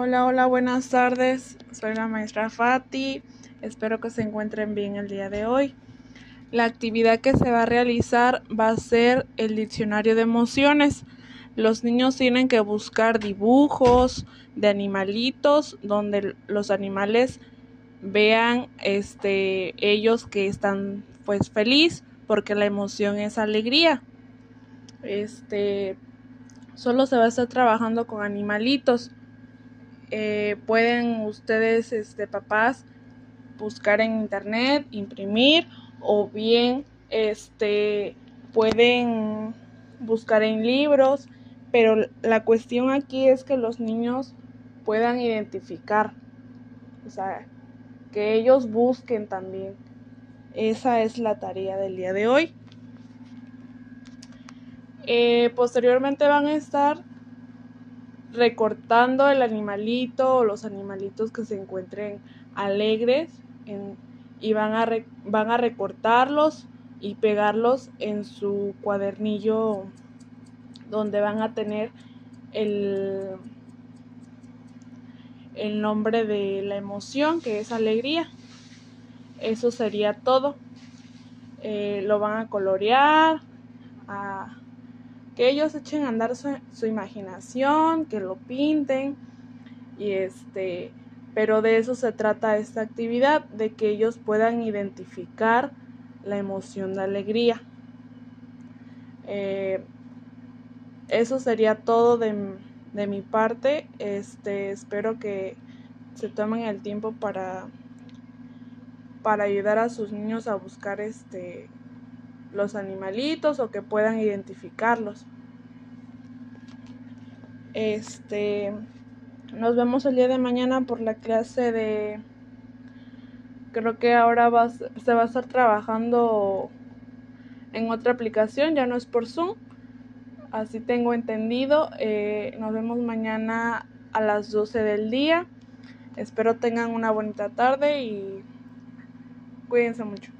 Hola, hola, buenas tardes. Soy la maestra Fati. Espero que se encuentren bien el día de hoy. La actividad que se va a realizar va a ser el diccionario de emociones. Los niños tienen que buscar dibujos de animalitos donde los animales vean este ellos que están pues feliz porque la emoción es alegría. Este solo se va a estar trabajando con animalitos eh, pueden ustedes, este, papás, buscar en internet, imprimir o bien este, pueden buscar en libros, pero la cuestión aquí es que los niños puedan identificar, o sea, que ellos busquen también. Esa es la tarea del día de hoy. Eh, posteriormente van a estar recortando el animalito o los animalitos que se encuentren alegres y van a, van a recortarlos y pegarlos en su cuadernillo donde van a tener el, el nombre de la emoción que es alegría. Eso sería todo. Eh, lo van a colorear, a que ellos echen a andar su, imaginación, que lo pinten y este, pero de eso se trata esta actividad, de que ellos puedan identificar la emoción de alegría. Eh, eso sería todo de, de, mi parte. Este, espero que se tomen el tiempo para, para ayudar a sus niños a buscar este los animalitos o que puedan identificarlos. Este, nos vemos el día de mañana por la clase de creo que ahora va, se va a estar trabajando en otra aplicación, ya no es por Zoom. Así tengo entendido. Eh, nos vemos mañana a las 12 del día. Espero tengan una bonita tarde y cuídense mucho.